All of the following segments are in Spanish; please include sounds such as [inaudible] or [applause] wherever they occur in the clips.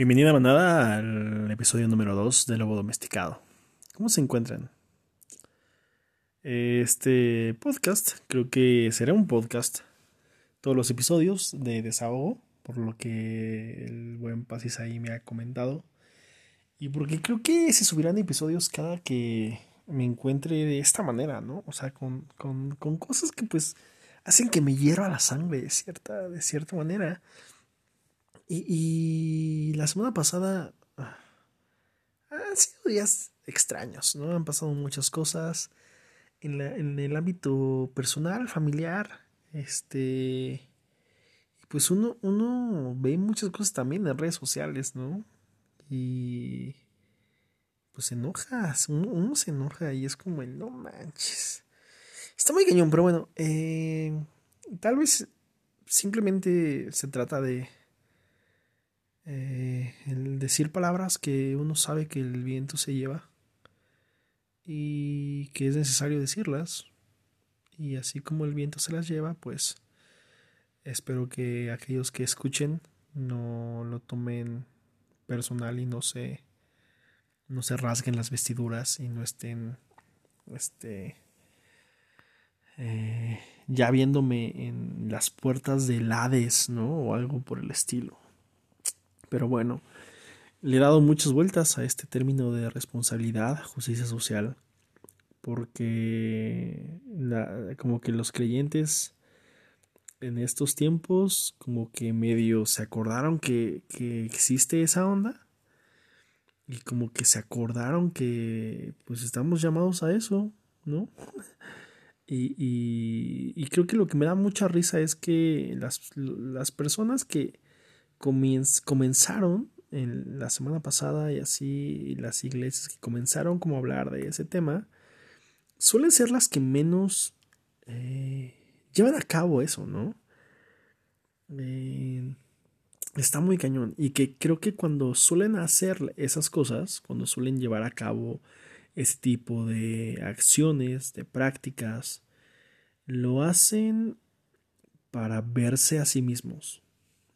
Bienvenida manada al episodio número 2 de Lobo Domesticado. ¿Cómo se encuentran? Este podcast creo que será un podcast. Todos los episodios de desahogo, por lo que el buen Pasis ahí me ha comentado. Y porque creo que se subirán episodios cada que me encuentre de esta manera, ¿no? O sea, con, con, con cosas que pues hacen que me hierva la sangre de cierta, de cierta manera. Y, la semana pasada ah, han sido días extraños, ¿no? Han pasado muchas cosas en, el ámbito personal, familiar, este... Pues uno, uno ve muchas cosas también en redes sociales, ¿no? Y pues se enoja, uno, se enoja y es como el no manches. Está muy cañón, pero bueno, eh, tal vez simplemente se trata de eh, el decir palabras que uno sabe que el viento se lleva y que es necesario decirlas. Y así como el viento se las lleva, pues espero que aquellos que escuchen no lo tomen personal y no se no se rasguen las vestiduras y no estén este eh, ya viéndome en las puertas del Hades, ¿no? O algo por el estilo. Pero bueno, le he dado muchas vueltas a este término de responsabilidad, justicia social, porque como que los creyentes en estos tiempos como que medio se acordaron que, que existe esa onda y como que se acordaron que pues estamos llamados a eso, ¿no? [laughs] Y, y, y, creo que lo que me da mucha risa es que las, las personas que, comenzaron en la semana pasada y así las iglesias que comenzaron como a hablar de ese tema suelen ser las que menos eh, llevan a cabo eso, ¿no? Eh, está muy cañón y que creo que cuando suelen hacer esas cosas, cuando suelen llevar a cabo ese tipo de acciones, de prácticas, lo hacen para verse a sí mismos,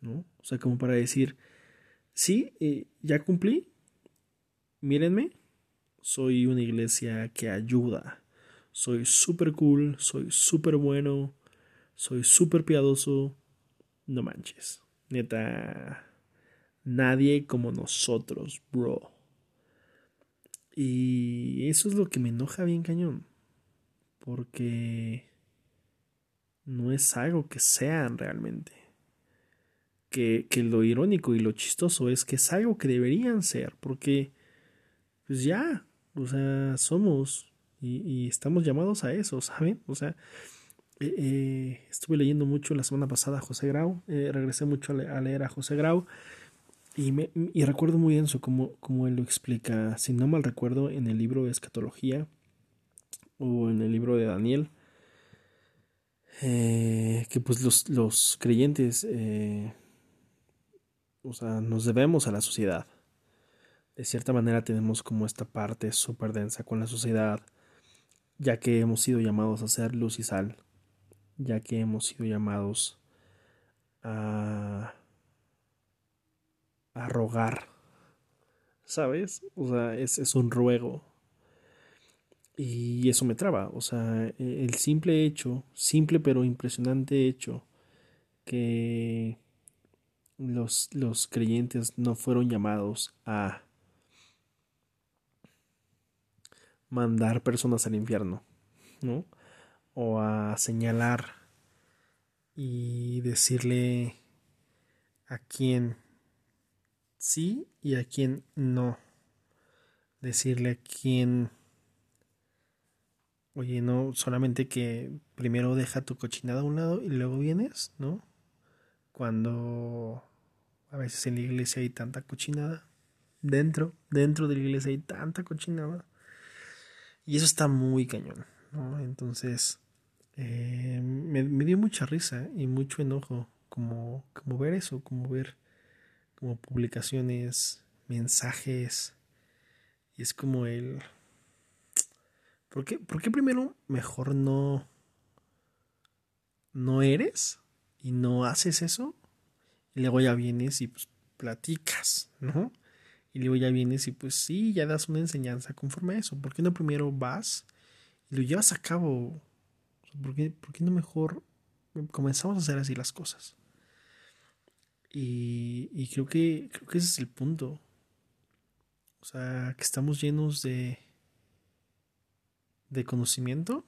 ¿no? O sea, como para decir, sí, eh, ya cumplí, mírenme, soy una iglesia que ayuda, soy súper cool, soy súper bueno, soy súper piadoso, no manches, neta, nadie como nosotros, bro. Y eso es lo que me enoja bien cañón, porque no es algo que sean realmente que, lo irónico y lo chistoso es que es algo que deberían ser, porque pues ya, o sea, somos y, estamos llamados a eso, [laughs] ¿saben? O sea, eh, eh, estuve leyendo mucho la semana pasada a José Grau, eh, regresé mucho a, leer a José Grau y, me, y recuerdo muy bien eso, como, como él lo explica, si no mal recuerdo, en el libro de Escatología o en el libro de Daniel, que pues los, los creyentes o sea, nos debemos a la sociedad. De cierta manera tenemos como esta parte súper densa con la sociedad, ya que hemos sido llamados a ser luz y sal, ya que hemos sido llamados a, a rogar, ¿sabes? O sea, es, es un ruego. Y eso me traba, o sea, el simple hecho, simple pero impresionante hecho, que los, los creyentes no fueron llamados a mandar personas al infierno, ¿no? O a señalar y decirle a quién sí y a quién no. Decirle a quién, oye, no, solamente que primero deja tu cochinada a un lado y luego vienes, ¿no? Cuando a veces en la iglesia hay tanta cochinada. Dentro, dentro de la iglesia hay tanta cochinada. Y eso está muy cañón, ¿no? Entonces, eh, me, dio mucha risa y mucho enojo como, como ver eso, como ver como publicaciones, mensajes. Y es como el... ¿Por qué, ¿Por qué primero mejor no... no eres? Y no haces eso, y luego ya vienes y pues, platicas, ¿no? Y luego ya vienes y pues sí, ya das una enseñanza conforme a eso. ¿Por qué no primero vas y lo llevas a cabo? ¿Por qué, por qué no mejor comenzamos a hacer así las cosas? Y, y creo que creo que ese es el punto. O sea, que estamos llenos de de conocimiento,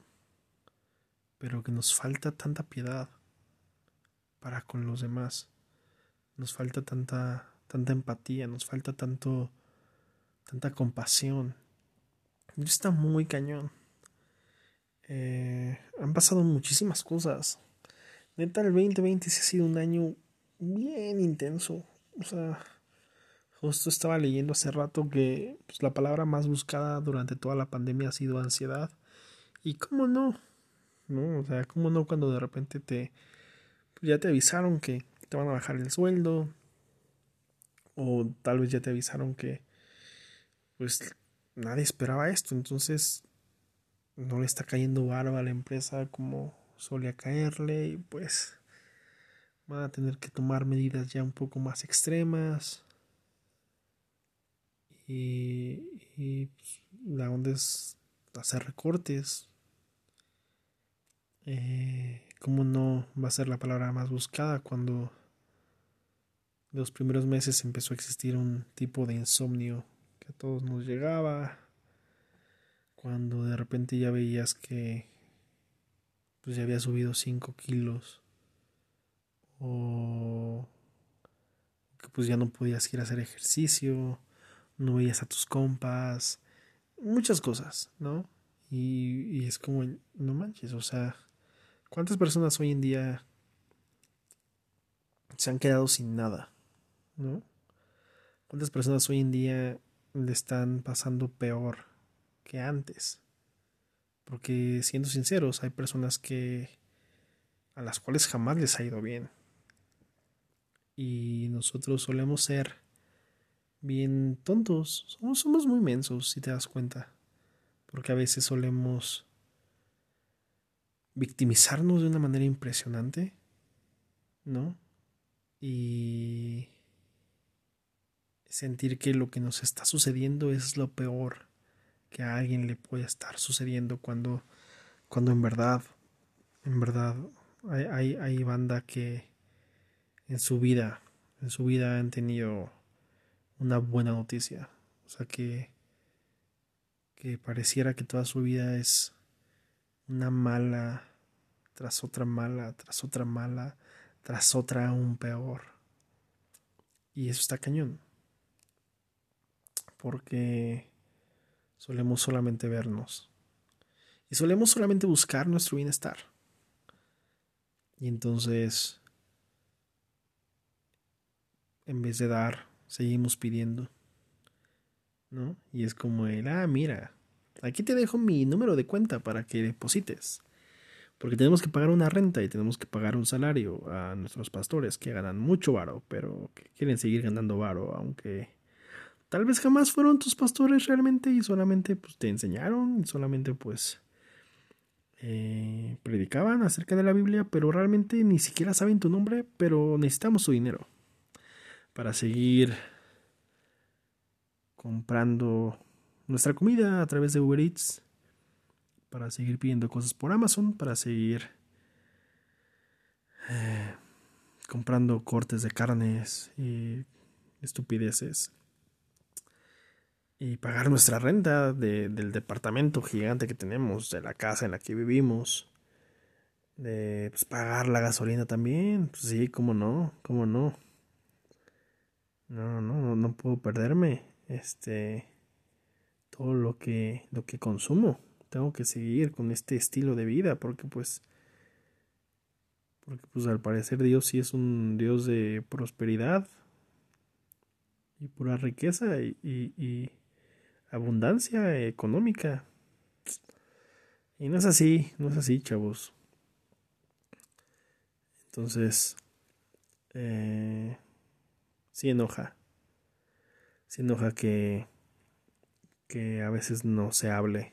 pero que nos falta tanta piedad para con los demás. Nos falta tanta tanta empatía, nos falta tanto tanta compasión. Está muy cañón. Eh, han pasado muchísimas cosas. Neta, el 2020 sí ha sido un año bien intenso. O sea, justo estaba leyendo hace rato que pues, la palabra más buscada durante toda la pandemia ha sido ansiedad. Y cómo no, ¿no? O sea, cómo no cuando de repente te ya te avisaron que te van a bajar el sueldo, o tal vez ya te avisaron que pues nadie esperaba esto, entonces no le está cayendo barba a la empresa como solía caerle y pues van a tener que tomar medidas ya un poco más extremas. Y, y pues, la onda es hacer recortes. Eh, cómo no va a ser la palabra más buscada cuando los primeros meses empezó a existir un tipo de insomnio que a todos nos llegaba. Cuando de repente ya veías que pues ya había subido 5 kilos o que pues ya no podías ir a hacer ejercicio, no veías a tus compas, muchas cosas, ¿no? Y, y es como, no manches, o sea, ¿cuántas personas hoy en día se han quedado sin nada? ¿no? ¿Cuántas personas hoy en día le están pasando peor que antes? Porque siendo sinceros, hay personas que a las cuales jamás les ha ido bien. Y nosotros solemos ser bien tontos, somos, somos muy mensos, si te das cuenta. Porque a veces solemos victimizarnos de una manera impresionante, ¿no? Y sentir que lo que nos está sucediendo es lo peor que a alguien le puede estar sucediendo cuando, cuando en verdad, en verdad, hay, hay, hay banda que en su vida, en su vida han tenido una buena noticia. O sea que, que pareciera que toda su vida es una mala tras otra mala, tras otra mala, tras otra aún peor. Y eso está cañón porque solemos solamente vernos y solemos solamente buscar nuestro bienestar. Y entonces, en vez de dar, seguimos pidiendo. ¿No? Y es como el, ah, mira, aquí te dejo mi número de cuenta para que deposites. Porque tenemos que pagar una renta y tenemos que pagar un salario a nuestros pastores que ganan mucho varo, pero que quieren seguir ganando varo, aunque tal vez jamás fueron tus pastores realmente y solamente pues te enseñaron y solamente pues eh, predicaban acerca de la Biblia, pero realmente ni siquiera saben tu nombre, pero necesitamos su dinero para seguir comprando nuestra comida a través de Uber Eats, para seguir pidiendo cosas por Amazon, para seguir eh, comprando cortes de carnes y estupideces y pagar nuestra renta de, del departamento gigante que tenemos, de la casa en la que vivimos, de pues, pagar la gasolina también, pues sí, cómo no, cómo no. No, no, no puedo perderme este todo lo que lo que consumo. Tengo que seguir con este estilo de vida porque pues porque pues al parecer Dios sí es un Dios de prosperidad y pura riqueza y abundancia económica. Y no es así, no es así, chavos. Entonces, eh, sí enoja. Sí enoja que, que a veces no se hable,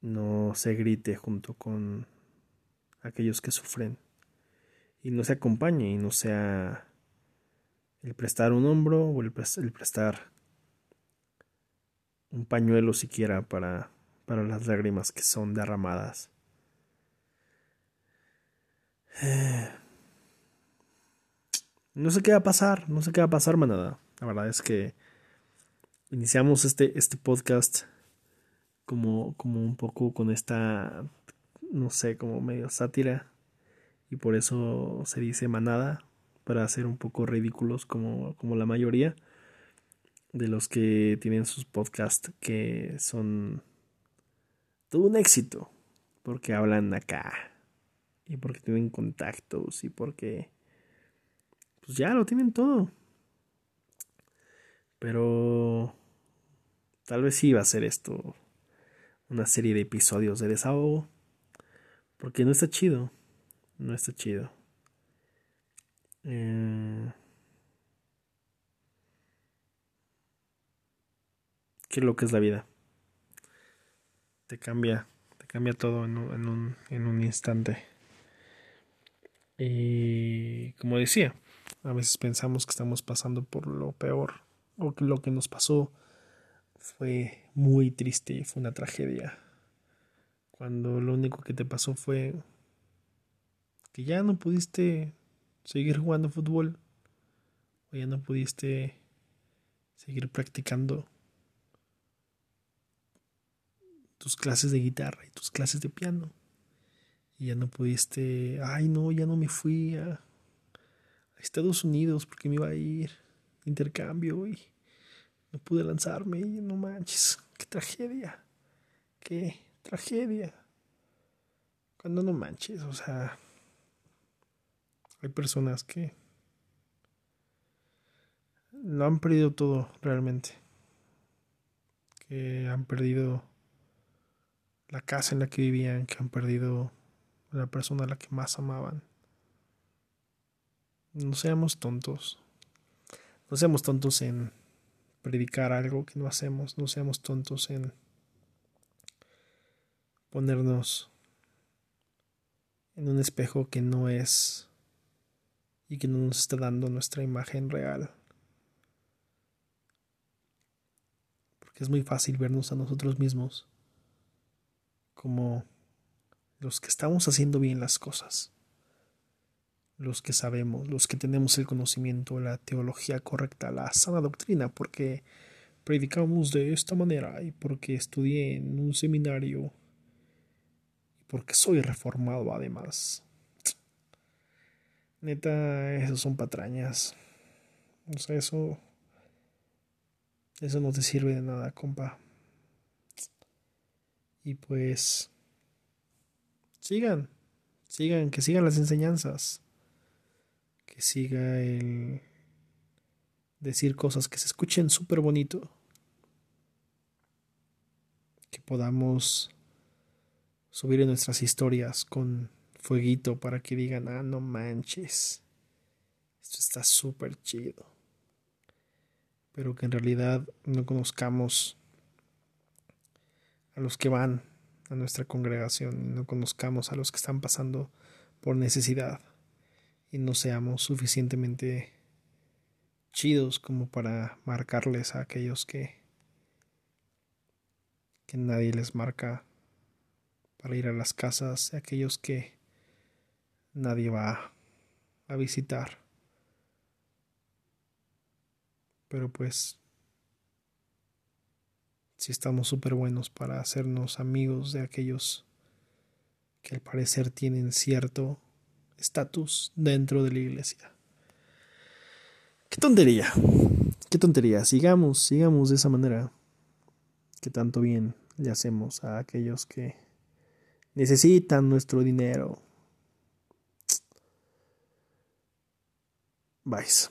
no se grite junto con aquellos que sufren y no se acompañe y no sea El prestar un hombro o el, prestar un pañuelo siquiera para, para las lágrimas que son derramadas. [sighs] No sé qué va a pasar, no sé qué va a pasar, manada. La verdad es que iniciamos este, este podcast como, como un poco con esta, no sé, como medio sátira. Y por eso se dice manada, para ser un poco ridículos como, como la mayoría de los que tienen sus podcasts que son todo un éxito. Porque hablan acá. Y porque tienen contactos. Y porque pues ya lo tienen todo. Pero tal vez sí va a ser esto una serie de episodios de desahogo. Porque no está chido. No está chido. Eh, ¿Qué es lo que es la vida? Te cambia, te cambia todo en un, en un instante. Y como decía, a veces pensamos que estamos pasando por lo peor o que lo que nos pasó fue muy triste, fue una tragedia. Cuando lo único que te pasó fue que ya no pudiste seguir jugando fútbol o ya no pudiste seguir practicando tus clases de guitarra y tus clases de piano. Y ya no pudiste, ay no, ya no me fui a, Estados Unidos porque me iba a ir intercambio y no pude lanzarme y no manches, qué tragedia, qué tragedia. Cuando no manches, o sea, hay personas que lo han perdido todo realmente, que han perdido la casa en la que vivían, que han perdido la persona a la que más amaban no seamos tontos. No seamos tontos en predicar algo que no hacemos. No seamos tontos en ponernos en un espejo que no es y que no nos está dando nuestra imagen real. Porque es muy fácil vernos a nosotros mismos como los que estamos haciendo bien las cosas los que sabemos, los que tenemos el conocimiento, la teología correcta, la sana doctrina, porque predicamos de esta manera y porque estudié en un seminario y porque soy reformado además. Neta, eso son patrañas. O sea, eso. Eso no te sirve de nada, compa. Y pues. Sigan. Sigan, que sigan las enseñanzas que siga el decir cosas que se escuchen súper bonito, que podamos subir en nuestras historias con fueguito para que digan, ah, no manches, esto está súper chido, pero que en realidad no conozcamos a los que van a nuestra congregación, no conozcamos a los que están pasando por necesidad y no seamos suficientemente chidos como para marcarles a aquellos que que nadie les marca para ir a las casas aquellos que nadie va a visitar. Pero pues si estamos súper buenos para hacernos amigos de aquellos que al parecer tienen cierto estatus dentro de la iglesia. Qué tontería, qué tontería. Sigamos, sigamos de esa manera. Que tanto bien le hacemos a aquellos que necesitan nuestro dinero. Vais.